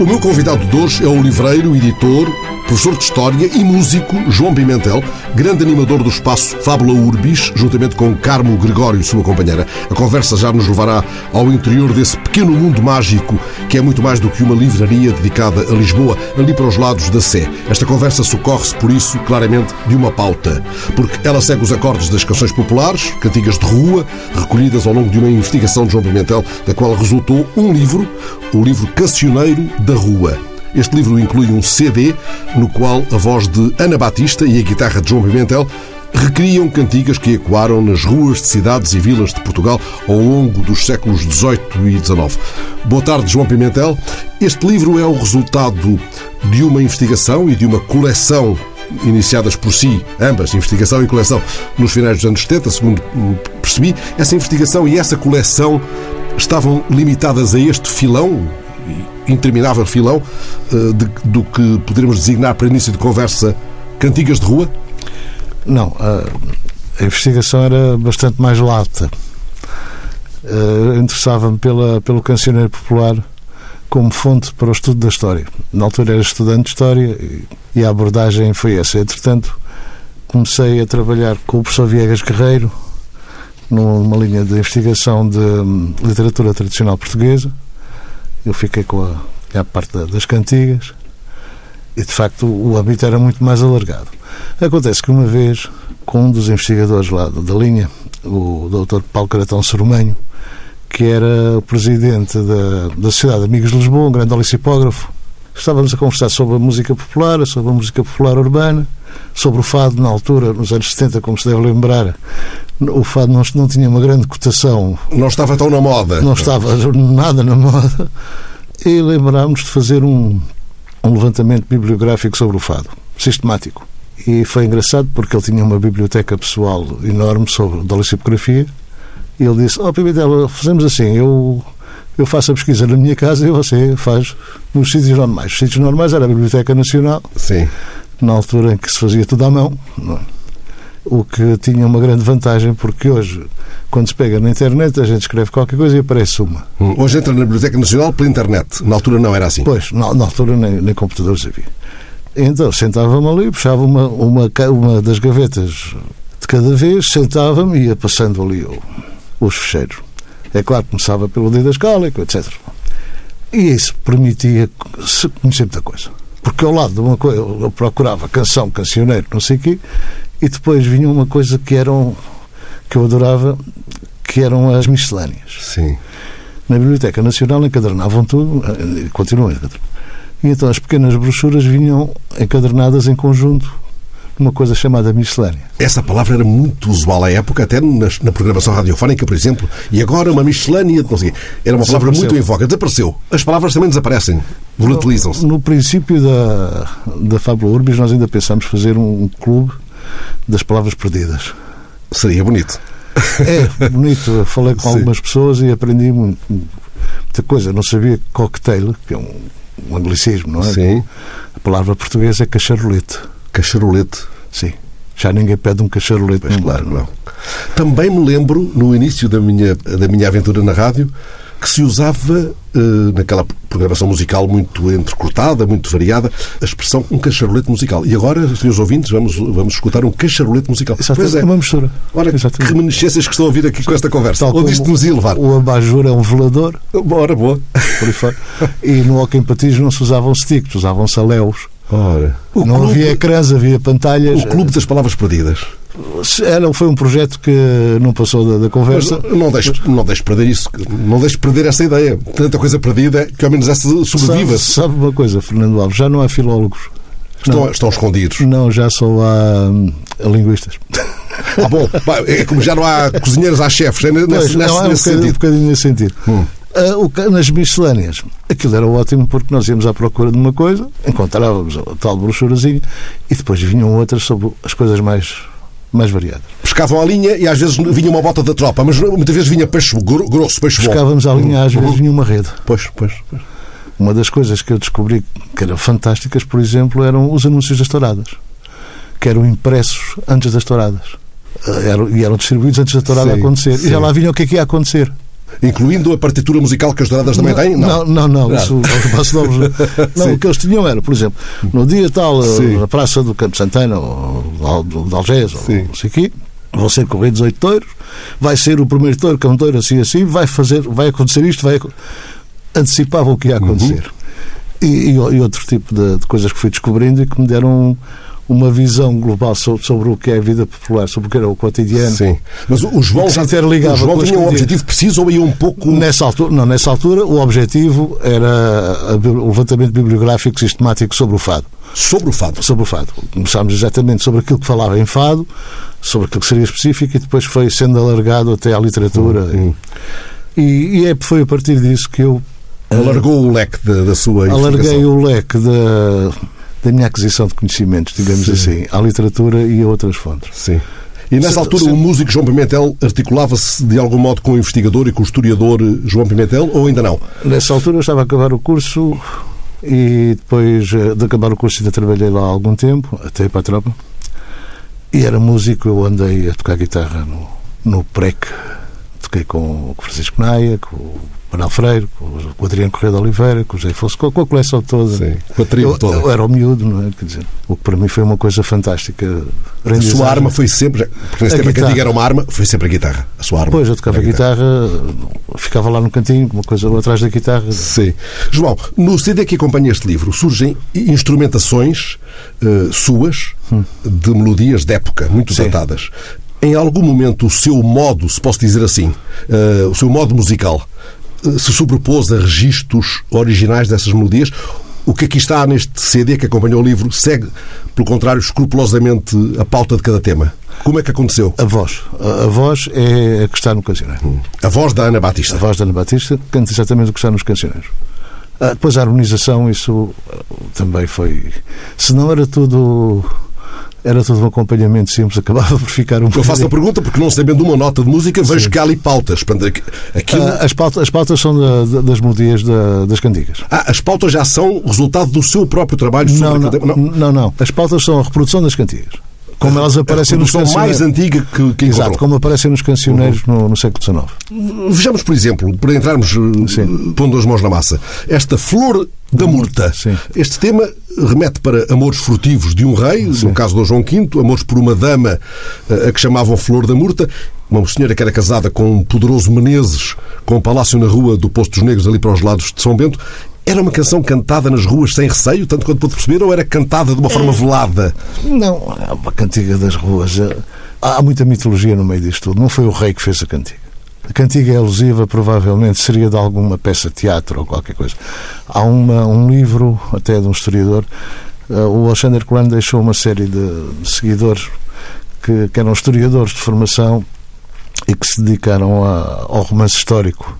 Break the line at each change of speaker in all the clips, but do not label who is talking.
O meu convidado de hoje é o livreiro, editor, professor de História e músico João Pimentel, grande animador do espaço Fábula Urbis, juntamente com Carmo Gregório, sua companheira. A conversa já nos levará ao interior desse pequeno mundo mágico que é muito mais do que uma livraria dedicada a Lisboa, ali para os lados da Sé. Esta conversa socorre-se, por isso, claramente, de uma pauta, porque ela segue os acordes das canções populares, cantigas de rua, recolhidas ao longo de uma investigação de João Pimentel, da qual resultou um livro, o livro Cancioneiro da Rua. Este livro inclui um CD no qual a voz de Ana Batista e a guitarra de João Pimentel recriam cantigas que ecoaram nas ruas de cidades e vilas de Portugal ao longo dos séculos XVIII e XIX. Boa tarde, João Pimentel. Este livro é o resultado de uma investigação e de uma coleção iniciadas por si, ambas, investigação e coleção, nos finais dos anos 70, segundo percebi. Essa investigação e essa coleção estavam limitadas a este filão interminável filão eh, de, do que poderíamos designar para início de conversa cantigas de rua?
Não, a, investigação era bastante mais lata. Uh, Interessava-me pelo cancioneiro popular como fonte para o estudo da história. Na altura era estudante de História e, e a abordagem foi essa. Entretanto, comecei a trabalhar com o professor Viegas Guerreiro numa linha de investigação de hum, literatura tradicional portuguesa eu fiquei com a, a parte das cantigas e, de facto, o âmbito era muito mais alargado. Acontece que uma vez, com um dos investigadores lá da linha, o Dr. Paulo Caratão Sorumanho, que era o presidente da, da Sociedade de Amigos de Lisboa, um grande olicipógrafo, estávamos a conversar sobre a música popular, sobre a música popular urbana, sobre o fado na altura, nos anos 70, como se deve lembrar, o fado não, não tinha uma grande cotação.
Não estava tão na moda.
Não estava nada na moda. E lembrámos de fazer um, um levantamento bibliográfico sobre o fado, sistemático. E foi engraçado porque ele tinha uma biblioteca pessoal enorme sobre da lexicografia. E ele disse: Ó, oh, Pimentel, fazemos assim, eu, eu faço a pesquisa na minha casa e você faz nos sítios normais. Os sítios normais era a Biblioteca Nacional.
Sim
na altura em que se fazia tudo à mão. É? O que tinha uma grande vantagem, porque hoje, quando se pega na internet, a gente escreve qualquer coisa e aparece uma.
Hum, hoje entra na Biblioteca Nacional pela internet. Na altura não era assim.
Pois, na, na altura nem, nem computadores havia. Então, sentava-me ali, puxava uma, uma, uma das gavetas de cada vez, sentava-me e ia passando ali o, os fecheiros. É claro, começava pelo dedo escálico, etc. E isso permitia conhecer muita coisa. Porque ao lado de uma coisa, eu procurava canção, cancioneiro, não sei o quê, e depois vinha uma coisa que eram que eu adorava, que eram as miscelâneas.
Sim.
Na Biblioteca Nacional encadernavam tudo, eh, continuam a encadernar. E então as pequenas brochuras vinham encadernadas em conjunto uma coisa chamada miscelânea.
Essa palavra era muito usual à época, até na, na programação radiofónica, por exemplo, e agora uma miscelânea não sei Era uma palavra muito em voga. Desapareceu. As palavras também desaparecem, volatilizam-se.
No, no, princípio da, da Fábula Urbis, nós ainda pensámos fazer um, um clube das palavras perdidas.
Seria bonito.
É, bonito. Eu falei com Sim. algumas pessoas e aprendi muito, muita coisa. não sabia cocktail, que é um, um anglicismo, não é?
Sim.
A palavra portuguesa é cacharolete.
Cacharolete.
Sim. Já ninguém pede um cacharolete.
Pois claro, não. Também me lembro, no início da minha, da minha aventura na rádio, que se usava, uh, naquela programação musical muito entrecortada, muito variada, a expressão um cacharolete musical. E agora, senhores ouvintes, vamos, vamos escutar um cacharolete musical.
Exatamente. Pois é. Uma mistura.
Ora, Exatamente. que reminiscências que estão a ouvir aqui com esta conversa. Tal Onde isto nos ia levar?
O abajur é um velador.
Ora, boa.
e no Hockey Patins não se usavam sticks, usavam saléus.
Ora,
não clube, havia ecrãs, havia pantalhas.
O Clube das Palavras Perdidas.
Era, foi um projeto que não passou da, da conversa.
Mas não deixes, não deixes perder isso, não deixes perder essa ideia. Tanta coisa perdida que ao menos essa sobreviva.
Sabe, sabe uma coisa, Fernando Alves, já não há filólogos.
Estão, não, estão escondidos.
Não, já só há hum, linguistas.
Ah, bom, é como já não há cozinheiros, há chefes, é nesse,
pois,
nesse,
não, é um
nesse
bocadinho,
sentido.
Um bocadinho nesse sentido.
Hum.
Uh, nas miscelâneas, aquilo era ótimo porque nós íamos à procura de uma coisa, encontrávamos a tal brochurazinha e depois vinham outras sobre as coisas mais, mais variadas.
Pescavam a linha e às vezes vinha uma bota da tropa, mas muitas vezes vinha peixe grosso, peixe bom.
Pescávamos a linha, às vezes vinha uma rede.
Pois, pois, pois.
Uma das coisas que eu descobri que eram fantásticas, por exemplo, eram os anúncios das touradas, que eram impressos antes das touradas. Ah, eram, e eram distribuídos antes da tourada sim, acontecer. Sim. E já lá vinha o que é que ia acontecer.
Incluindo a partitura musical que as Douradas também têm?
Não, não, não. não isso, não o que eles tinham era, por exemplo, no dia tal, Sim. na Praça do Campo Santana, ou de Algés, ou não sei o quê, vão ser corridos oito touros, vai ser o primeiro touro, que é um touro assim assim, vai fazer, vai acontecer isto, vai antecipava o que ia acontecer. Uhum. E, e, e, outro tipo de, de, coisas que fui descobrindo e que me deram uma visão global sobre, sobre, o que é a vida popular, sobre o que era o cotidiano.
Sim. Mas o João, já, o João tinha um objetivo preciso ou ia um pouco.
Nessa altura, não, nessa altura o objetivo era o levantamento bibliográfico sistemático sobre o fado.
Sobre o fado?
Sobre o fado. Começámos exatamente sobre aquilo que falava em fado, sobre aquilo que seria específico e depois foi sendo alargado até à literatura. Hum, hum. E, e é, foi a partir disso que eu.
Alargou uh, o leque da, da sua
Alarguei o leque da da minha aquisição de conhecimentos, digamos Sim. assim, à literatura e a outras fontes.
Sim. E nessa altura o músico João Pimentel articulava-se de algum modo com o investigador e com o historiador João Pimentel ou ainda não?
Nessa altura eu estava a acabar o curso e depois eh, de acabar o curso ainda trabalhei lá há algum tempo, até para a tropa. E era músico, eu andei a tocar guitarra no, no PREC. Toquei com o Francisco Naia, com o Manuel Freire, com o Adriano Correia de Oliveira, com o José Fosse, com a coleção toda.
Sim, com a tribo
toda. Eu, era o miúdo, não é? Quer dizer, o que para mim foi uma coisa fantástica.
A sua arma foi sempre, porque nesse tempo a cantiga era uma arma, foi sempre a guitarra, a sua arma.
Pois, eu tocava a guitarra, guitarra, ficava lá no cantinho, uma coisa atrás da guitarra.
Sim. João, no CD que acompanha este livro surgem instrumentações uh, suas hum. de melodias de época, muito Sim. datadas. Em algum momento o seu modo, se posso dizer assim, uh, o seu modo musical se sobrepôs a registros originais dessas melodias. O que aqui está neste CD que acompanhou o livro segue, pelo contrário, escrupulosamente a pauta de cada tema. Como é que aconteceu?
A voz. A, voz é a que está no cancioneiro. Hum.
A voz da Ana Batista.
A voz da Ana Batista canta exatamente o que está nos cancioneiros. Ah, depois a harmonização, isso ah, também foi. Se não era tudo era todo um acompanhamento simples, acabava por ficar um
Eu faço a pergunta porque, não sabendo uma nota de música, vejo Sim. que há ali pautas.
Aquilo... Ah, as, pautas as pautas são da, das melodias da, das cantigas.
Ah, as pautas já são resultado do seu próprio trabalho
não, não, não, não, não. As pautas são a reprodução das cantigas como elas aparecem nos cancioneiros.
mais antiga que, que
Exato, como aparecem nos cancioneiros uhum. no, no, século XIX.
Vejamos, por exemplo, para entrarmos eh, Sim. pondo as mãos na massa, esta flor da murta. Sim. Este tema remete para amores furtivos de um rei, Sim. no caso do João V, amores por uma dama eh, a que chamavam Flor da Murta, uma senhora que era casada com um poderoso Menezes, com um palácio na rua do Posto dos Negros, ali para os lados de São Bento. Era uma canção cantada nas ruas sem receio, tanto quanto pôde perceber, ou era cantada de uma forma é. velada?
Não, é uma cantiga das ruas. Há muita mitologia no meio disto tudo. Não foi o rei que fez a cantiga. A cantiga é alusiva, provavelmente seria de alguma peça de teatro ou qualquer coisa. Há uma, um livro, até de um historiador, uh, o Alexander Colan deixou uma série de seguidores que, que, eram historiadores de formação e que se dedicaram a, ao romance histórico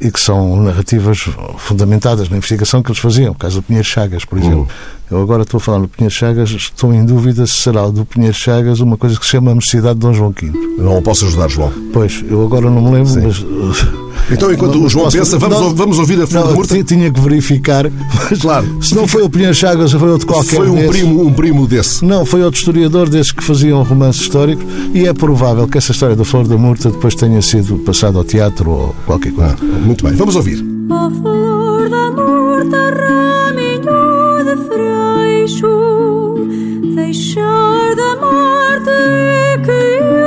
e que são narrativas fundamentadas na investigação que eles faziam. O caso do Pinheiro Chagas, por exemplo. Uhum. Eu agora estou a falar no Pinheiro Chagas, estou em dúvida se será do Pinheiro Chagas uma coisa que se chama a Necessidade de Dom João V.
Não o posso ajudar, João.
Pois, eu agora não me lembro, Sim. mas.
Então, enquanto não, o João posso, pensa, vamos, não, vamos ouvir a Flor
Murta? Tinha que verificar. Mas, claro. Se não foi o Pinheiro Chagas, foi outro qualquer.
Foi um
desse.
primo, um primo desse.
Não, foi outro historiador desses que faziam romances históricos e é provável que essa história da Flor da Murta depois tenha sido passada ao teatro ou qualquer coisa.
Ah, muito bem, vamos ouvir.
A flor da murta, raminho de freixo, deixar da morte que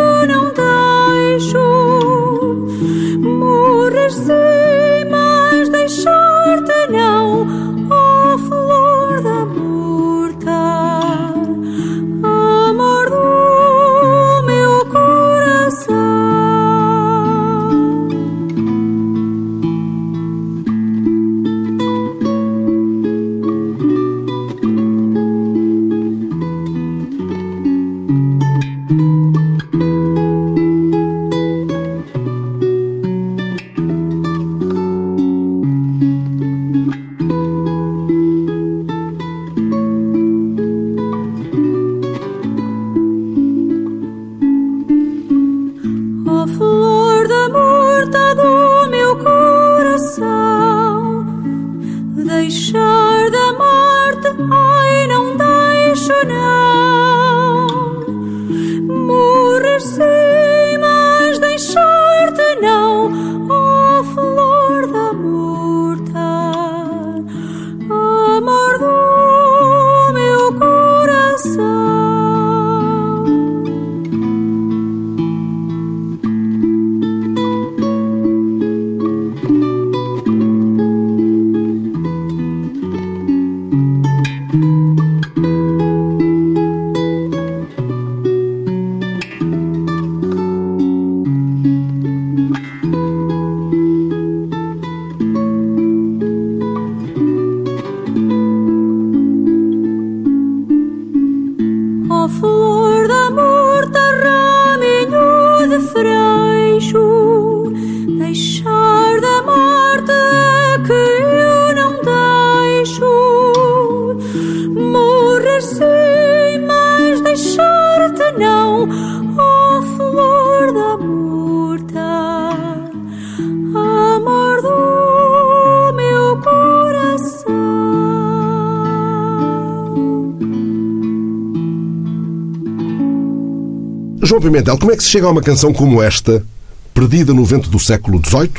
João Pimentel, como é que se chega a uma canção como esta, perdida no vento do século XVIII?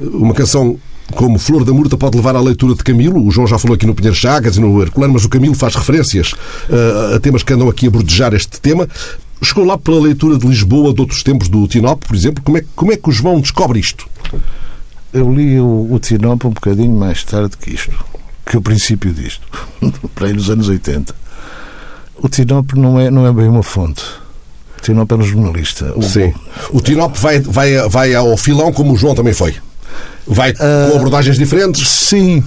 Uma canção como Flor da Murta pode levar à leitura de Camilo. O João já falou aqui no Pinheiro Chagas e no Herculano, mas o Camilo faz referências uh, a temas que andam aqui a bordejar este tema. Chegou lá pela leitura de Lisboa de outros tempos do Tinope, por exemplo. Como é, como é que o João descobre isto?
Eu li o, o Tinope um bocadinho mais tarde que isto, que o princípio disto, para aí nos anos 80. O Tinope não é, não é bem uma fonte. O Tinope é um jornalista. O,
Sim. O Tinope vai, vai, vai ao filão como o João também foi. Vai com abordagens diferentes.
Sim,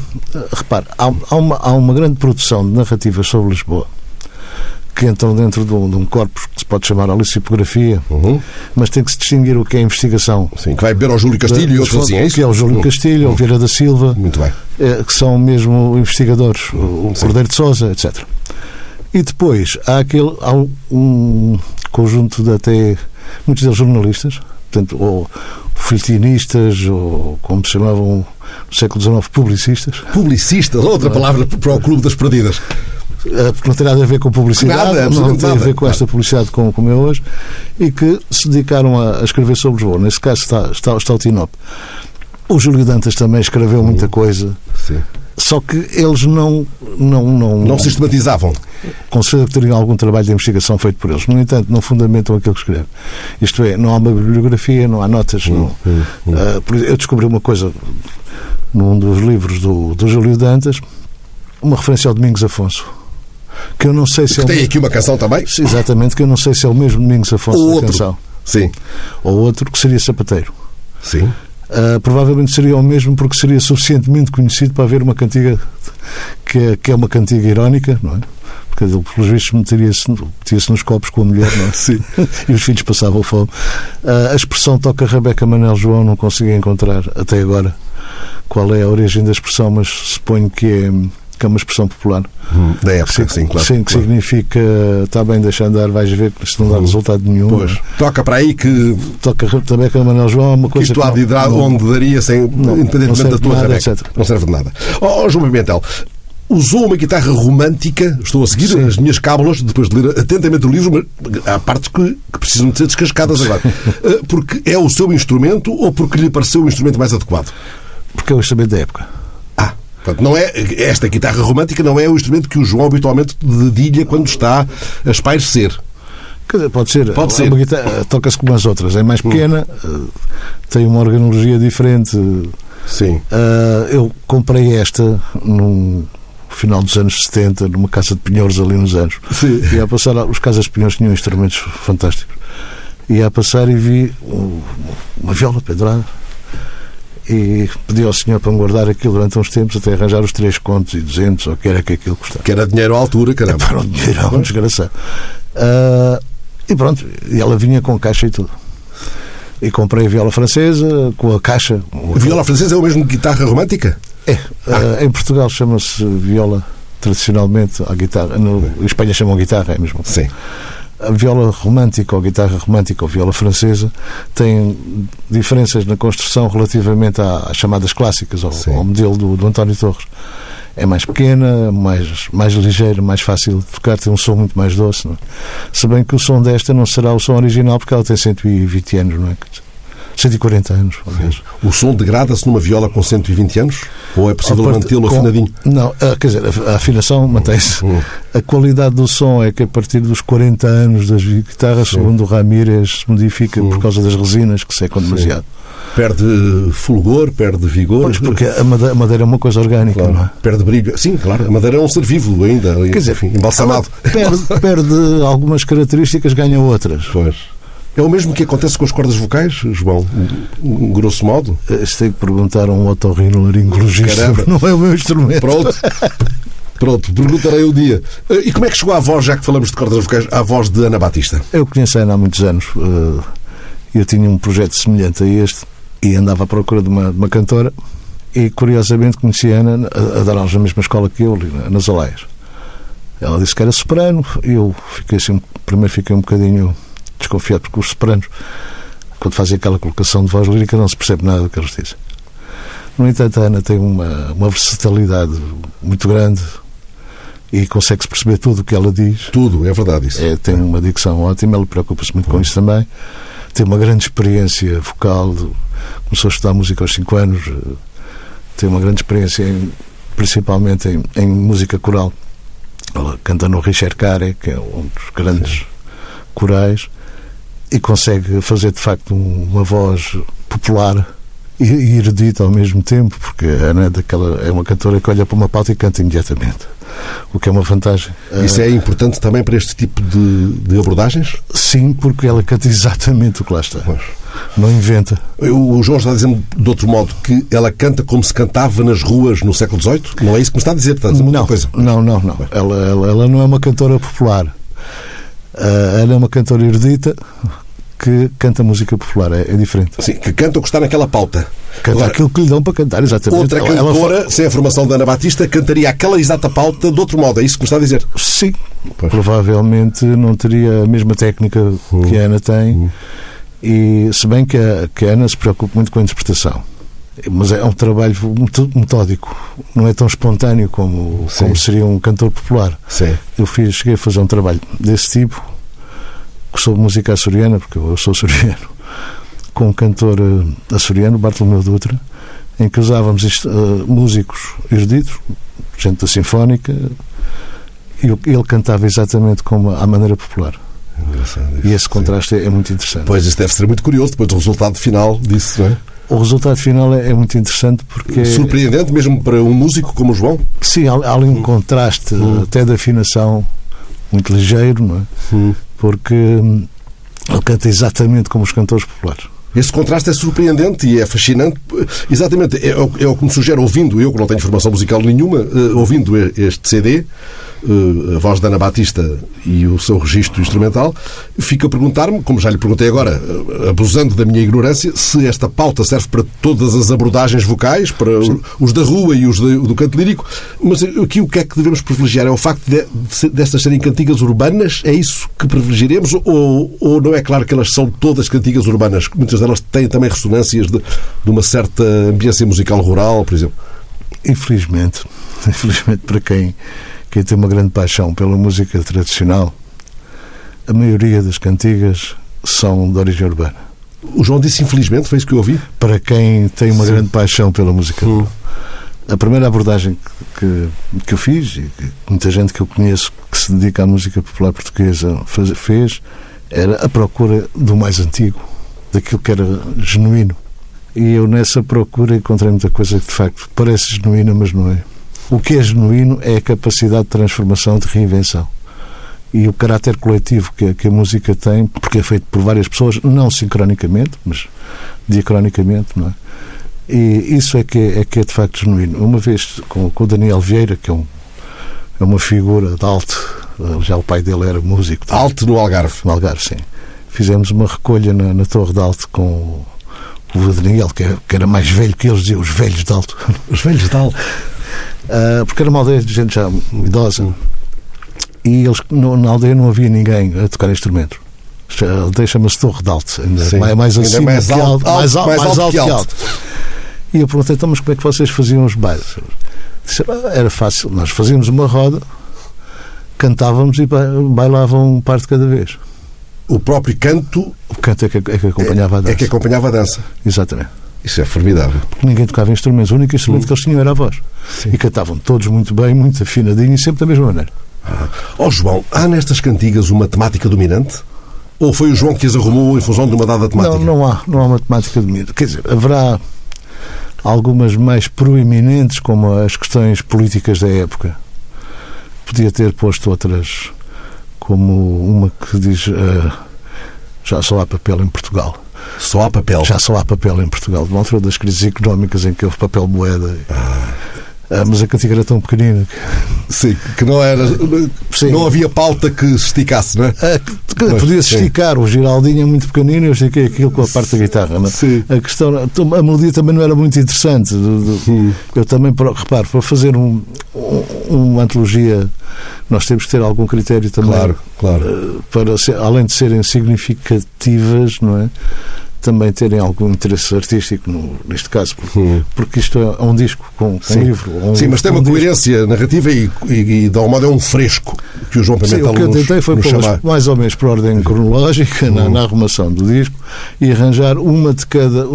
repare, há, há uma, há uma grande produção de narrativas sobre Lisboa que entram dentro de um, de um corpus que se pode chamar a lixipografia,
Uhum.
mas tem que se distinguir o que é investigação.
Sim, que vai beber ao Júlio Castilho e outros assim, é isso?
Que é o Júlio Castilho, o Vieira da Silva,
Muito bem.
eh, que são mesmo investigadores, o o Cordeiro de Sousa, etc. E depois há, aquele, há um conjunto de até muitos deles jornalistas, portanto, ou filetinistas, ou como se chamavam no século XIX, publicistas,
Publicistas, outra palavra para o Clube das Perdidas.
eh, porque não tem nada a ver com publicidade,
Nada,
não tem a
nada.
ver com esta publicidade como, como é hoje, e que se dedicaram a, a escrever sobre Lisboa. Nesse caso está, está, está o Tinope. O Júlio Dantas também escreveu muita coisa,
Sim.
Só que eles não, não, não,
Não sistematizavam.
considero que teriam algum trabalho de investigação feito por eles. No entanto, não fundamentam aquilo que escrevem. Isto é, não há uma bibliografia, não há notas. Não. Ah, por exemplo, eu descobri uma coisa num dos livros do, do Júlio Dantas, uma referência ao Domingos Afonso. Que eu não sei se
Que
é
tem
mesmo,
aqui uma canção também.
exatamente, que eu não sei se é o mesmo Domingos Afonso
Ou
da
outro.
canção.
Sim.
Ou outro que seria Sapateiro.
Sim.
Ah, provavelmente seria o mesmo porque seria suficientemente conhecido para haver uma cantiga que é, que é uma cantiga irónica, não é? Porque ele, pelos vistos, meteria-se metia nos copos com a mulher, não é?
Sim.
e os filhos passavam fome. Ah, a expressão toca Rebeca Manel João não consegui encontrar até agora qual é a origem da expressão, mas suponho que é, que é uma expressão popular.
Da época, sim, claro.
Sim, que
claro.
significa está bem, deixa andar, vais ver que isto não dá resultado nenhum.
Pois. Toca para aí que
Toca Rebeca Manel João é uma
que
coisa
isto há
não-
de
não-
onde daria, sem, independentemente
não
da tua
nada.
Não serve de nada. Ó ó, João Pimentel, usou uma guitarra romântica, estou a seguir
Sim.
as minhas cábulas, depois de ler atentamente o livro, mas há partes que, que precisam de ser descascadas agora. Eh, Porque é o seu instrumento ou porque lhe pareceu o instrumento mais adequado?
Porque é o instrumento da época.
Portanto, não é, esta guitarra romântica não é o instrumento que o João habitualmente dedilha quando está a espairecer.
Quer dizer, pode ser.
Pode
É
ser.
Toca-se como as outras. É mais pequena, eh, tem uma organologia diferente.
Sim.
Ah, eu comprei esta no final dos anos 70, numa casa de pinheiros ali nos anos.
Sim.
E a passar, os casas de pinheiros tinham instrumentos fantásticos. E a passar e vi um- uma viola pendurada. E pedi ao senhor para me guardar aquilo durante uns tempos até arranjar os 3 contos e 200, ou que era que aquilo custava.
Que era dinheiro à altura, caramba.
Para um dinheirão, desgraçado. Ah, e pronto, e ela vinha com caixa e tudo. E comprei a viola francesa com a caixa.
A viola francesa é o mesmo que guitarra romântica?
É, ah, em Portugal chama-se viola tradicionalmente a guitarra. No, em Espanha chamam guitarra, é mesmo.
Sim.
A viola romântica ou guitarra romântica ou viola francesa tem diferenças na construção relativamente às chamadas clássicas, ao, ao modelo do, do António Torres. É mais pequena, mais, mais ligeira, mais fácil de tocar, tem um som muito mais doce. Não é? Se bem que o som desta não será o som original porque ela tem 120 anos, não é? 140 anos.
O som degrada-se numa viola com 120 anos? Ou é possível mantê-lo afinadinho?
Não, ah, quer dizer, a, afinação mantém-se.
Hum.
A qualidade do som é que a partir dos 40 anos das guitarras, segundo o Ramírez, se modifica por causa das resinas que secam demasiado.
Perde fulgor, perde vigor.
Pois, porque a made- a madeira é uma coisa orgânica,
Claro,
não é?
Perde brilho. Sim, claro. A madeira é um ser vivo ainda.
Quer dizer,
enfim, embalsamado.
Perde, perde algumas características, ganha outras.
Pois. É o mesmo que acontece com as cordas vocais, João? Um grosso modo?
Isto tem que perguntar a um otorrinolaringologista.
Caramba.
Não é o meu instrumento.
Pronto. Pronto, perguntarei o dia. Eh, E como é que chegou à voz, já que falamos de cordas vocais, à voz de Ana Batista?
Eu conheço a Ana há muitos anos. eh, Eu tinha um projeto semelhante a este e andava à procura de uma, de uma cantora e, curiosamente, conheci a Ana a, a dar aulas na mesma escola que eu, nas Aleias. Ela disse que era soprano e eu fiquei assim, primeiro fiquei um bocadinho desconfiado porque os sopranos, quando fazem aquela colocação de voz lírica, não se percebe nada do que eles dizem. No entanto, a Ana tem uma, uma versatilidade muito grande e consegue-se perceber tudo o que ela diz.
Tudo, é verdade isso.
É, tem uma dicção ótima, ela preocupa-se muito com isso também. Tem uma grande experiência vocal, começou a estudar música aos 5 anos, eh, tem uma grande experiência, em- principalmente em, em música coral. Ela canta no Richard Care, que é um dos grandes corais, e consegue fazer de facto um- uma voz popular e, erudita ao mesmo tempo, porque a Ana é, daquela, é uma cantora que olha para uma pauta e canta imediatamente, o que é uma vantagem.
Isso é importante também para este tipo de, de abordagens?
Sim, porque ela canta exatamente o que lá está.
Pois.
Não inventa.
O João está a dizer de outro modo que ela canta como se cantava nas ruas no século XVIII? Não é isso que me está a dizer, outra
Não,
coisa.
não, não, não. Ela, ela, ela não é uma cantora popular. Ah, ela é uma cantora erudita que canta música popular. É, é diferente.
Sim, que canta o que está naquela pauta.
Canta
Agora,
aquilo que lhe dão para cantar, exatamente.
outra
Ela- ela
cantora, sem a formação da Ana Batista, cantaria aquela exata pauta de outro modo. É isso que me está a dizer?
Sim,
Pois.
provavelmente não teria a mesma técnica que a Ana tem. E se bem que a, que a Ana se preocupa muito com a interpretação. Mas é um trabalho metódico, não é tão espontâneo como,
Sim.
como seria um cantor popular.
Sim.
Eu fiz, cheguei a fazer um trabalho desse tipo, sobre música açoriana, porque eu sou açoriano, com um cantor eh, açoriano, Bartolomeu Dutra, em que usávamos isto, eh, músicos eruditos, gente da Sinfónica, e ele cantava exatamente como à maneira popular. E esse contraste é, é muito interessante.
Pois, isso deve ser muito curioso depois do resultado final disso, não é?
O resultado final é, é muito interessante porque.
Surpreendente mesmo para um músico como o João.
Sim, há, há ali um contraste, até de afinação, muito ligeiro, não é? Porque hum, ele canta exatamente como os cantores populares.
Esse contraste é surpreendente e é fascinante. Exatamente, é, o- é o que me sugere, ouvindo, eu que não tenho formação musical nenhuma, eh, ouvindo este CD, eh, a voz da Ana Batista e o seu registro instrumental, fico a perguntar-me, como já lhe perguntei agora, eh, abusando da minha ignorância, se esta pauta serve para todas as abordagens vocais, para os da rua e os de- do canto lírico, mas aqui o que é que devemos privilegiar? É o facto de, de destas serem cantigas urbanas? É isso que privilegiaremos? Ou, ou não é claro que elas são todas cantigas urbanas? Muitas delas têm também ressonâncias de, de uma certa ambiência musical rural, por exemplo.
Infelizmente, infelizmente para quem, quem tem uma grande paixão pela música tradicional, a maioria das cantigas são de origem urbana.
O João disse infelizmente, foi isso que eu ouvi?
Para quem tem uma grande paixão pela música.
Hum.
A primeira abordagem que, que eu fiz, e que muita gente que eu conheço que se dedica à música popular portuguesa fez, era a procura do mais antigo, daquilo que era genuíno. E eu nessa procura encontrei muita coisa que de facto parece genuína, mas não é. O que é genuíno é a capacidade de transformação, de reinvenção. E o caráter coletivo que a, que a música tem, porque é feito por várias pessoas, não sincronicamente, mas diacronicamente, não é? E isso é que é, é que é de facto genuíno. Uma vez com, com o Daniel Vieira, que é, um, é uma figura de alto, já o pai dele era músico?
Alto no Algarve.
Algarve, sim. Fizemos uma recolha na, na Torre de Alto com o Daniel, que, é- que era mais velho que eles, diziam, os velhos de Alto.
Os velhos de Alto.
Ah, porque era uma aldeia de gente já idosa. E eles, no- na aldeia não havia ninguém a tocar instrumentos. A aldeia chama-se Torre de Alto, ainda
Sim.
mais, mais
Ainda
acima
mais alto-
alto, mais,
alto-
alto,
mais
mais
alto que alto.
alto. E eu perguntei, então, mas como é que vocês faziam os bailes? Disse, "Ah, era fácil, nós fazíamos uma roda, cantávamos e ba- bailavam um par de cada vez.
O próprio canto
O canto é que, é que acompanhava a dança.
é que acompanhava a dança.
Exatamente.
Isso é formidável.
Porque ninguém tocava instrumentos. O único instrumento que eles tinham era a voz.
Sim.
E cantavam todos muito bem, muito afinadinho e sempre da mesma maneira.
Ó João, há nestas cantigas uma temática dominante? Ou foi o João que as arrumou em função de uma dada temática?
Não, não há, não há matemática de medo. Quer dizer, haverá algumas mais proeminentes, como as questões políticas da época. Podia ter posto outras, como uma que diz eh, já só há papel em Portugal.
Só há papel.
Já só há papel em Portugal. De uma altura das crises económicas em que houve papel moeda. Ah, mas a cantiga era tão pequenina que
Sim, que não era.
Sim.
Não havia pauta que se esticasse, não é?
Ah, podia-se esticar. O Giraldinho é muito pequenino, eu estiquei aquilo com a parte da guitarra. não é?
Sim.
A questão, a melodia também não era muito interessante. Eu também, reparo, para fazer um, um- uma antologia, nós temos que ter algum critério também.
Claro, claro.
eh, Para ser- além de serem significativas, não é? Também terem algum interesse artístico, no- neste caso, porque,
Hum.
porque isto é um disco com, com
Sim.
um livro. um
Sim, mas tem uma
um disco.
coerência narrativa e, e, e de algum modo é um fresco que o João
Sim,
Pimentel
o que eu tentei foi pô-las
chamar.
mais ou menos por ordem cronológica na, na arrumação do disco e arranjar uma de cada,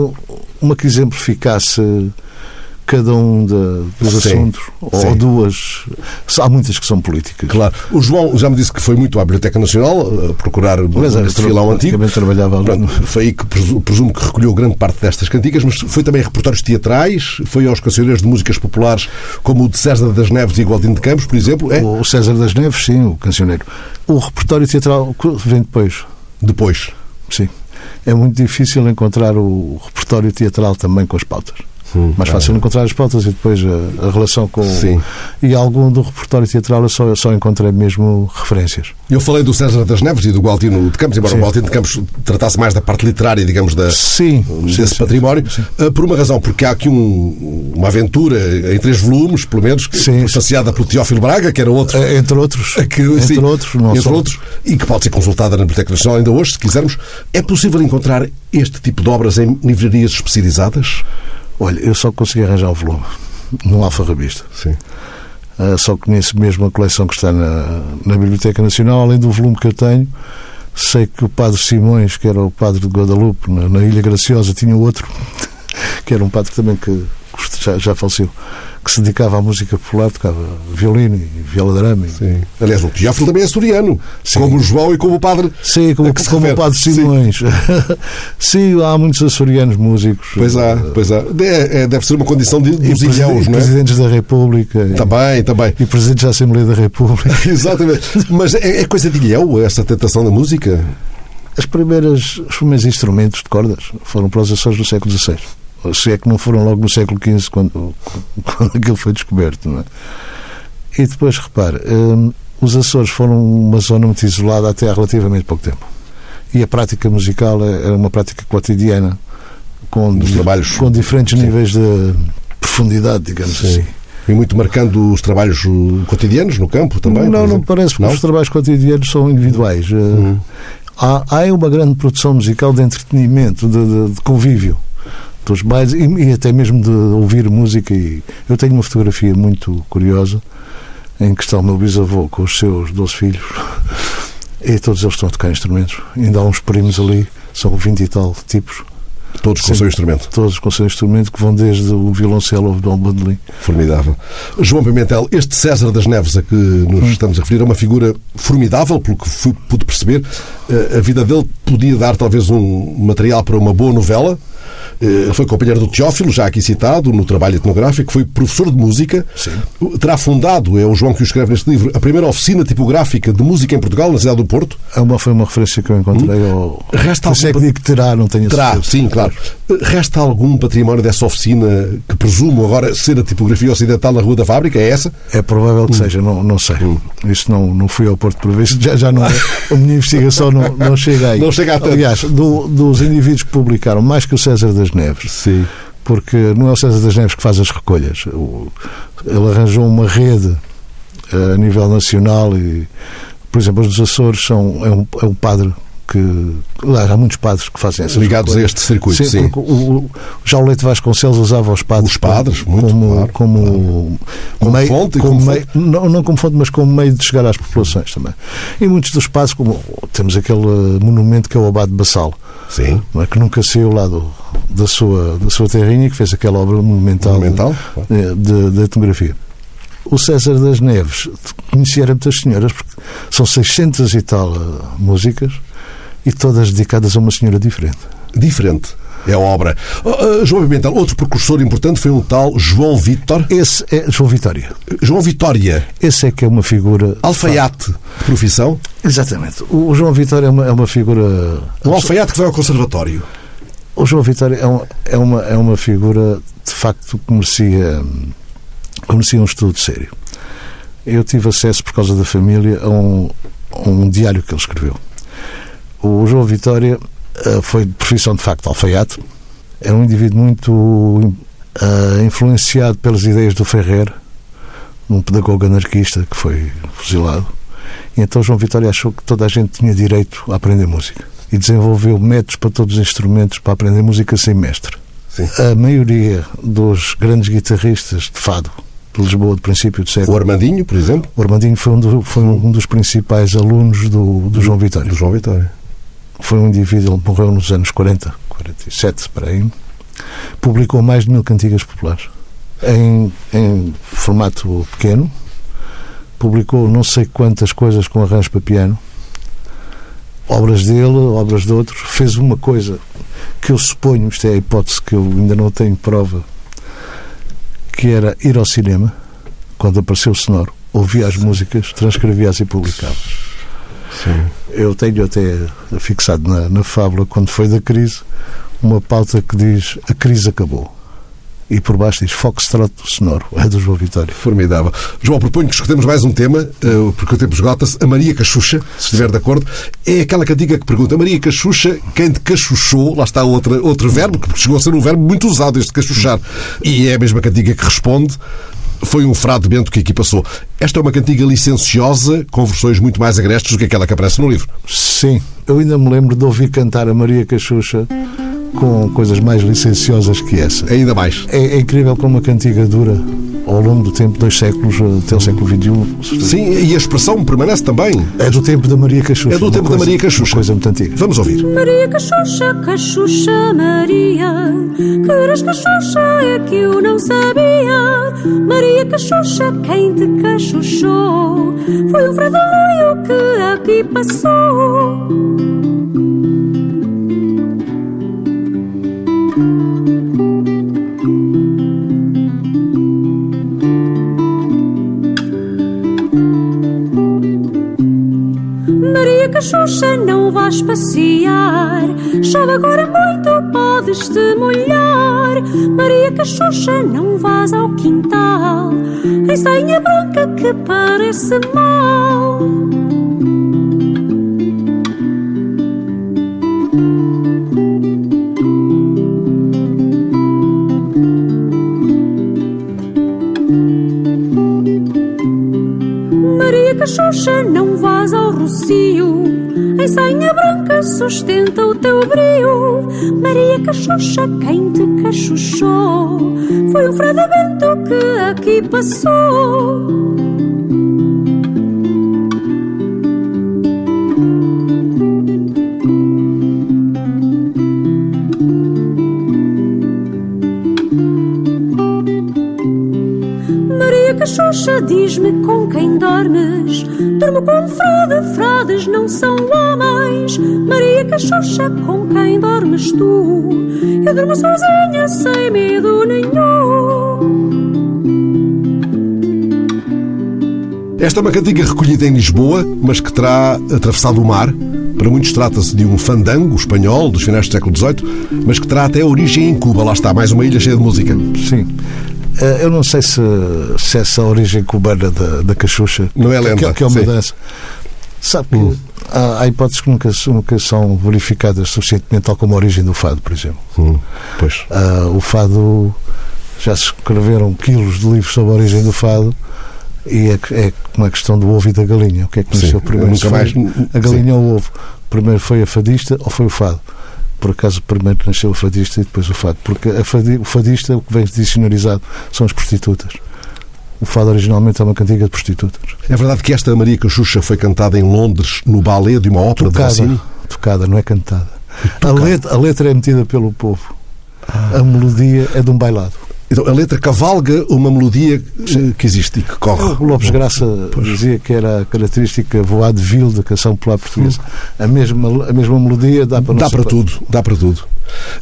uma que exemplificasse cada um da- dos
Sim,
assuntos,
sim.
ou duas. Há muitas que são políticas.
Claro. O João já me disse que foi muito à Biblioteca Nacional a procurar
Mas era,
este filão antigo.
trabalhava ali.
Pronto, foi aí que presu- presumo que recolheu grande parte destas cantigas, mas foi também a repertórios teatrais, foi aos cancioneiros de músicas populares, como o de César das Neves e Gualdino de Campos, por exemplo. É?
O César das Neves, sim, o cancioneiro. O repertório teatral vem depois,
Depois.
sim. É muito difícil encontrar o repertório teatral também com as pautas.
Hum,
Mais fácil encontrar as pautas e depois a, a relação com. o-
Sim.
E algum do repertório teatral eu só, eu só encontrei mesmo referências.
Eu falei do César das Neves e do Gualdino de Campos, embora
Sim.
o Gualdino de Campos tratasse mais da parte literária, digamos, da,
Sim,
desse
sim,
património, uh, por uma razão, porque há aqui um- uma aventura em três volumes, pelo menos, que prefaciada pelo Teófilo Braga, que era outro.
Eh, Entre outros.
que,
entre
sim,
outros, não
entre
só-
outros, e que pode ser consultada na Biblioteca Nacional ainda hoje, se quisermos. É possível encontrar este tipo de obras em livrarias especializadas?
Olha, eu só consegui arranjar o volume no Alfarrabista.
Sim.
Ah, só conheço mesmo a coleção que está na, na Biblioteca Nacional, além do volume que eu tenho. Sei que o Padre Simões, que era o Padre de Guadalupe, na, na Ilha Graciosa, tinha outro, que era um padre também que já, já faleceu, que se dedicava à música popular, tocava violino e viola de arame.
Sim. Aliás, o Teófilo também é açoriano,
Sim.
como o João e como o Padre.
Sim, como,
se
como o? Padre
Sim.
Simões. Sim. há muitos açorianos músicos.
Pois há, pois há. É- é- deve ser uma condição de, dos ilhéus, não é?
presidentes da República. e-
Também, também.
E presidentes da Assembleia da República.
Exatamente. Mas é, é coisa de ilhéu essa tentação da música?
As primeiras, os primeiros instrumentos de cordas foram para os Açores no século XVI. Se é que não foram logo no século XV, quando, quando aquilo foi descoberto. Não é? E depois, repare, hum, os Açores foram uma zona muito isolada até há relativamente pouco tempo. E a prática musical é- era uma prática cotidiana, com,
trabalhos.
com diferentes níveis de profundidade, digamos assim.
E muito marcando os trabalhos cotidianos no campo também?
não, não parece, porque
Não?
os trabalhos cotidianos são individuais. Eh,
Hum.
Há, há uma grande produção musical de entretenimento, de, de- de convívio dos bailes e, e até mesmo de ouvir música. E eu tenho uma fotografia muito curiosa em que está o meu bisavô com os seus 12 filhos e todos eles estão a tocar instrumentos. Ainda há uns primos ali, são 20 e tal tipos,
Todos com o seu instrumento.
todos com o seu instrumento, que vão desde o violoncelo ao bandolim.
Formidável. João Pimentel, este César das Neves a que nos
Hum.
estamos a referir é uma figura formidável, pelo que fui, pude perceber. Eh, A vida dele podia dar talvez um material para uma boa novela. Eh, Ele foi companheiro do Teófilo, já aqui citado, no trabalho etnográfico, foi professor de música.
Sim.
Terá fundado, é o João que o escreve neste livro, a primeira oficina tipográfica de música em Portugal, na cidade do Porto.
É uma, foi uma referência que eu encontrei. Ao...
Resta
Por isso é que
algum-
digo que terá, não tenho
Terá,
certeza.
sim, claro. Resta algum património dessa oficina que presumo agora ser a tipografia ocidental na Rua da Fábrica? É essa?
É provável que seja, não, não sei. Isso não, não fui ao Porto para ver, já, já não, a minha investigação não, não chega aí.
Não chega a tanto.
Aliás, do- dos indivíduos que publicaram, mais que o César das Neves,
Sim.
porque não é o César das Neves que faz as recolhas. Ele arranjou uma rede eh, a nível nacional e, por exemplo, os dos Açores são, é, um, é um padre que. Aliás, há muitos padres que fazem essas
Ligados a
recolhas.
este circuito, sim.
porque o, já o Leite Vasconcelos usava os padres,
Os padres,
como,
muito,
como,
claro.
como,
Como
meio,
fonte
como
como
meio- não, não como fonte, mas como meio de chegar às populações também. E muitos dos padres, como temos aquele eh, monumento que é o Abade de Bassal,
Sim.
não é? que nunca saiu lá do, da, sua, da sua terrinha e que fez aquela obra monumental,
Monumental, claro.
de, de, de etnografia. O César das Neves conhecia muitas senhoras, porque são 600 e tal eh, músicas e todas dedicadas a uma senhora diferente.
Diferente. É a obra. Ah, João Pimentel, outro precursor importante foi um tal João Vítor.
Esse é João Vitória.
João Vitória,
Esse é que é uma figura.
alfaiate de profissão.
Exatamente. O João Vitória é uma, é uma figura.
Um alfaiate que vai ao conservatório.
O João Vitória é uma, é uma, é uma figura de facto que merecia, conhecia um estudo sério. Eu tive acesso, por causa da família, a um, a um diário que ele escreveu. O João Vitória uh, foi de profissão, de facto, alfaiate. Era um indivíduo muito uh, influenciado pelas ideias do Ferrer, um pedagogo anarquista que foi fuzilado. E então João Vitória achou que toda a gente tinha direito a aprender música e desenvolveu métodos para todos os instrumentos para aprender música sem mestre.
Sim.
A maioria dos grandes guitarristas de fado de Lisboa do princípio do século
O Armandinho, por exemplo,
o Armandinho foi um, do- foi um dos principais alunos do, do João Vitória.
do João Vitória.
Foi um indivíduo, ele morreu nos anos 40, 47, para aí. Publicou mais de mil cantigas populares em, em formato pequeno. Publicou não sei quantas coisas com arranjo para piano. Obras dele, obras de outros. Fez uma coisa que eu suponho, isto é a hipótese que eu ainda não tenho prova, que era ir ao cinema, quando apareceu o sonoro, ouvia as músicas, transcrevia-as e publicava.
Sim.
Eu tenho até fixado na, na fábula, quando foi da crise, uma pauta que diz a crise acabou. E por baixo diz Foxtrot sonoro, é do João Vitória.
Formidável. João, proponho que escutemos mais um tema, eh, porque o tempo esgota-se. A Maria Cachucha, se estiver de acordo, é aquela cantiga que pergunta: a Maria Cachucha, quem te cachuchou? Lá está outra, outro verbo, que chegou a ser um verbo muito usado, este cachuchar. E é a mesma cantiga que responde. Foi um frade bento que aqui passou. Esta é uma cantiga licenciosa, com versões muito mais agrestes do que aquela que aparece no livro.
Sim, eu ainda me lembro de ouvir cantar a Maria Cachucha com coisas mais licenciosas que essa.
Ainda mais.
É, é incrível como uma cantiga dura ao longo do tempo, dois séculos, até o século XXI.
Sim, e a expressão permanece também.
É do tempo da Maria Cachucha.
É do tempo da
coisa-
Maria Cachucha.
Uma coisa muito antiga.
Vamos ouvir.
Maria Cachucha, Cachucha Maria Que eras Cachucha é que eu não sabia Maria Cachucha, quem te cachuchou Foi um fredelinho que aqui passou Maria Cachucha, não vais passear. Chove agora muito, podes te molhar. Maria Cachucha, não vás ao quintal. Em sainha branca que parece mal. Sainha branca sustenta o teu brio. Maria Cachucha, quem te cachuchou? Foi o fradamento que aqui passou. Maria Cachucha, diz-me com quem dormes. Durmo com frade, frades não são homens. Cachucha, com quem dormes tu? Eu durmo sozinha, sem medo nenhum.
Esta é uma cantiga recolhida em Lisboa, mas que terá atravessado o mar. Para muitos trata-se de um fandango espanhol dos finais do século XVIII, mas que terá até origem em Cuba. Lá está, mais uma ilha cheia de música.
Sim. Eh, Eu não sei se, se essa origem cubana da, da cachucha
Não é
que,
lenda,
que é uma
sim.
dança. Sabe que há, há hipóteses que nunca, nunca são verificadas suficientemente, tal como a origem do fado, por exemplo.
Hum, pois.
Ah, o fado já se escreveram quilos de livros sobre a origem do fado e é, é uma questão do ovo e da galinha. O que é que
Sim,
nasceu primeiro? foi
mais-
a galinha ou o ovo? Primeiro foi a fadista ou foi o fado? Por acaso primeiro nasceu a fadista e depois o fado? Porque a fadi- o fadista, o que vem dicionarizado, são as prostitutas. O fado originalmente é uma cantiga de prostitutas.
É verdade que esta Maria Cachucha foi cantada em Londres no balé de uma ópera de
Tocada,
Rossini?
tocada, não é cantada. A letra, a letra é metida pelo povo. A melodia é de um bailado.
Então, a letra cavalga uma melodia eh, que existe e que corre.
O Lopes Graça dizia que era a característica voadeville da canção popular portuguesa. A mesma, a mesma melodia dá para
Dá para tudo, dá para tudo.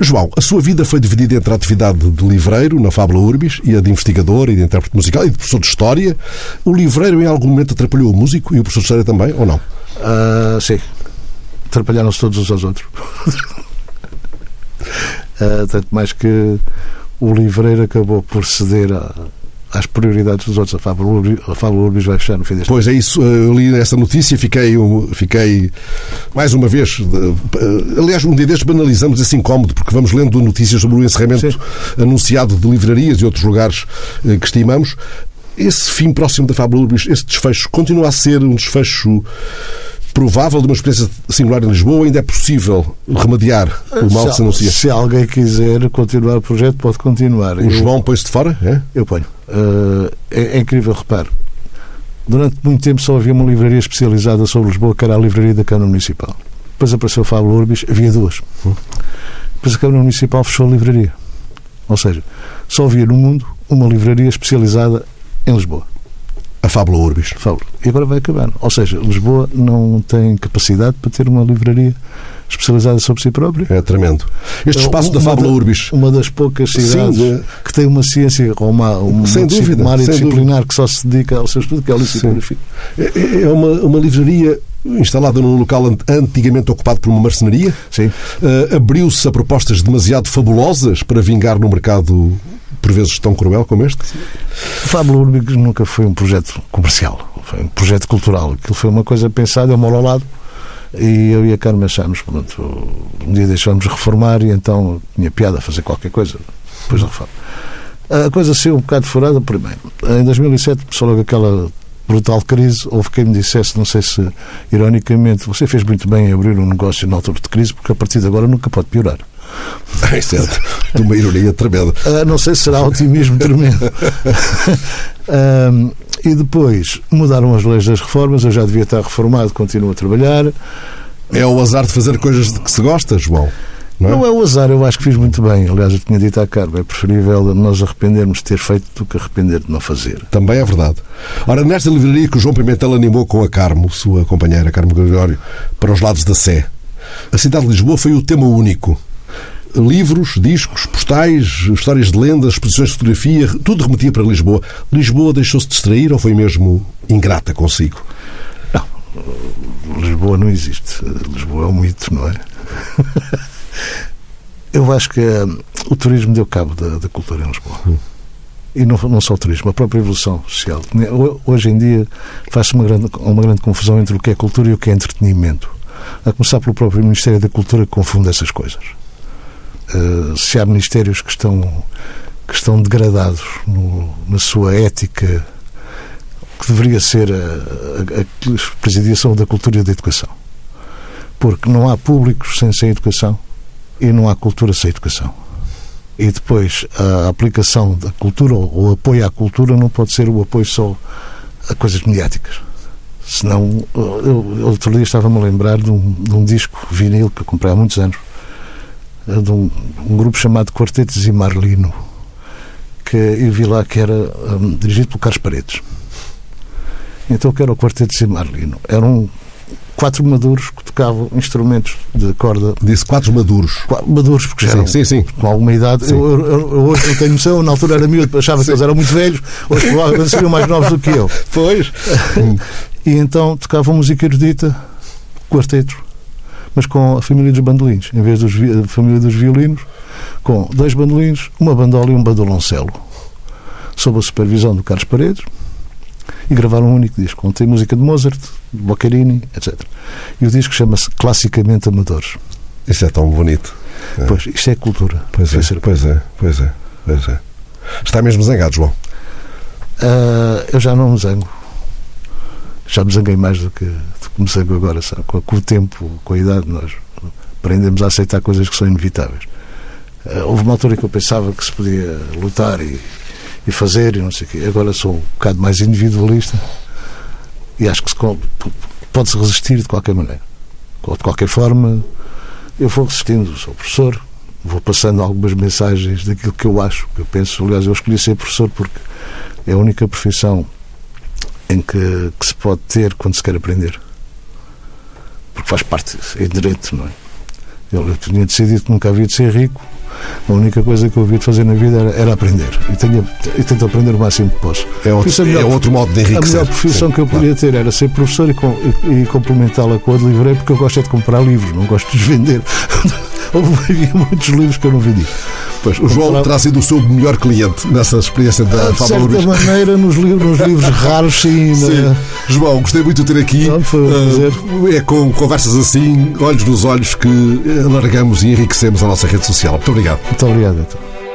João, a sua vida foi dividida entre a atividade de livreiro na Fábula Urbis e a de investigador e de intérprete musical e de professor de História. O livreiro em algum momento atrapalhou o músico e o professor de História também, ou não?
Ah, sim. Atrapalharam-se todos uns aos outros. Ah, tanto mais que o livreiro acabou por ceder à, às prioridades dos outros. A Fábula Urbis, a vai fechar no fim deste
Pois é isso, eu li essa notícia fiquei, fiquei mais uma vez. Aliás, um dia destes banalizamos esse incómodo, porque vamos lendo notícias sobre o encerramento Sim. anunciado de livrarias e outros lugares eh, que estimamos. Esse fim próximo da Fábula Urbis, esse desfecho, continua a ser um desfecho provável de uma experiência singular em Lisboa? Ainda é possível remediar o mal
se,
que se anuncia?
Se alguém quiser continuar o projeto, pode continuar.
O eu, João põe-se de fora? É?
Eu ponho. Uh, é, é, incrível, repare. Durante muito tempo só havia uma livraria especializada sobre Lisboa, que era a livraria da Câmara Municipal. Depois apareceu o Fábio Urbis, havia duas. Depois a Câmara Municipal fechou a livraria. Ou seja, só havia no mundo uma livraria especializada em Lisboa.
A Fábula Urbis.
Fábula. E agora vai acabar. Ou seja, Lisboa não tem capacidade para ter uma livraria especializada sobre si própria.
É tremendo. Este espaço da Fábula Urbis.
Uma das poucas cidades Sim, de... que tem uma ciência ou uma, uma,
sem dúvida,
uma área
sem
disciplinar dúvida. que só se dedica ao seu estudo, que é a litografia.
É, é, é uma, uma livraria instalada num local antigamente ocupado por uma marcenaria.
Sim.
Uh, Abriu-se a propostas demasiado fabulosas para vingar no mercado por vezes tão cruel como este?
O Fábio Urbix nunca foi um projeto comercial, foi um projeto cultural. Aquilo foi uma coisa pensada, eu moro ao lado, e eu e a Carmen achámos, pronto, um dia deixámos reformar e então tinha piada fazer qualquer coisa depois da reforma. A coisa saiu um bocado furada primeiro. Em 2007 começou logo aquela brutal crise. Houve quem me dissesse, não sei se ironicamente, você fez muito bem em abrir um negócio na altura de crise, porque a partir de agora nunca pode piorar.
Isso é de uma ironia tremenda.
Uh, não sei se será otimismo tremendo. e depois mudaram as leis das reformas, eu já devia estar reformado, continuo a trabalhar.
É o azar de fazer coisas de que se gosta, João?
Não é? não é o azar, eu acho que fiz muito bem. Aliás, eu tinha dito à Carmen, é preferível nós arrependermos de ter feito do que arrepender de não fazer.
Também é verdade. Ora, nesta livraria que o João Pimentel animou com a Carmo, sua companheira, Carmo Gregório, para os lados da Sé, a cidade de Lisboa foi o tema único livros, discos, postais, histórias de lendas, exposições de fotografia, tudo remetia para Lisboa. Lisboa deixou-se distrair ou foi mesmo ingrata consigo?
Não, Lisboa não existe. Lisboa é um mito, não é? Eu acho que uh, o turismo deu cabo da, da cultura em Lisboa. Hum. E não, não só o turismo, a própria evolução social. Hoje em dia faz-se uma grande, uma grande confusão entre o que é cultura e o que é entretenimento. A começar pelo próprio Ministério da Cultura que confunde essas coisas. Uh, se há ministérios que estão, que estão degradados no, na sua ética, que deveria ser a, a, a presidiação da cultura e da educação. Porque não há públicos sem, sem educação e não há cultura sem educação. E depois a aplicação da cultura ou o apoio à cultura não pode ser o apoio só a coisas mediáticas. Senão, eu outro dia estava-me a lembrar de um, de um disco vinil que eu comprei há muitos anos, de um, um grupo chamado Quartetos e Marlino, que eu vi lá que era um, dirigido pelo Carlos Paredes. Então, que era o Quartetos e Marlino? Eram quatro maduros que tocavam instrumentos de corda.
Disse quatro maduros.
Quatro maduros, porque já eram
sim, sim.
com alguma idade. Eu, eu, eu, hoje não tenho noção, na altura era miúdo, achava que eles eram muito velhos, hoje provavelmente seriam mais novos do que eu.
Pois.
e então tocavam música erudita, quarteto, mas com a família dos bandolins, em vez da família dos violinos, com dois bandolins, uma bandola e um bandoloncelo, sob a supervisão do Carlos Paredes, e gravaram um único disco, onde tem música de Mozart, de Boccherini, etc. E o disco chama-se Classicamente Amadores.
Isso é tão bonito.
É. Pois, isto é cultura.
Pois é, pois é, pois é, pois é. Está mesmo zangado, João?
Uh, eu já não me zango. Já me zanguei mais do que, comecei agora, sabe? Com, com, o tempo, com a idade, nós aprendemos a aceitar coisas que são inevitáveis. Uh, houve uma altura que eu pensava que se podia lutar e, e fazer e não sei o quê. Agora sou um bocado mais individualista e acho que pode-se resistir de qualquer maneira. De qualquer forma, eu vou resistindo. Sou professor, vou passando algumas mensagens daquilo que eu acho, que eu penso. Aliás, eu escolhi ser professor porque é a única profissão em que, que se pode ter quando se quer aprender porque faz parte, é direito, não é? Eu, eu tinha decidido que nunca havia de ser rico, a única coisa que eu havia de fazer na vida era, era aprender. E, tenho, e tento aprender o máximo que posso.
É outro, melhor, é outro modo de enriquecer.
A melhor profissão Sim, que eu podia claro. ter era ser professor e, e, e complementá-la com a de livreiro, porque eu gosto é de comprar livros, não gosto de os vender. Havia muitos livros que eu não vendi.
Pois, o João terá sido o seu melhor cliente nessa experiência da
De
Fábula
certa
Urbis.
maneira, nos livros, nos livros raros, sim.
Sim.
né?
João, gostei muito de ter aqui.
Não, foi um prazer.
Ah, é com conversas assim, olhos nos olhos, que alargamos e enriquecemos a nossa rede social. Muito obrigado.
Muito obrigado.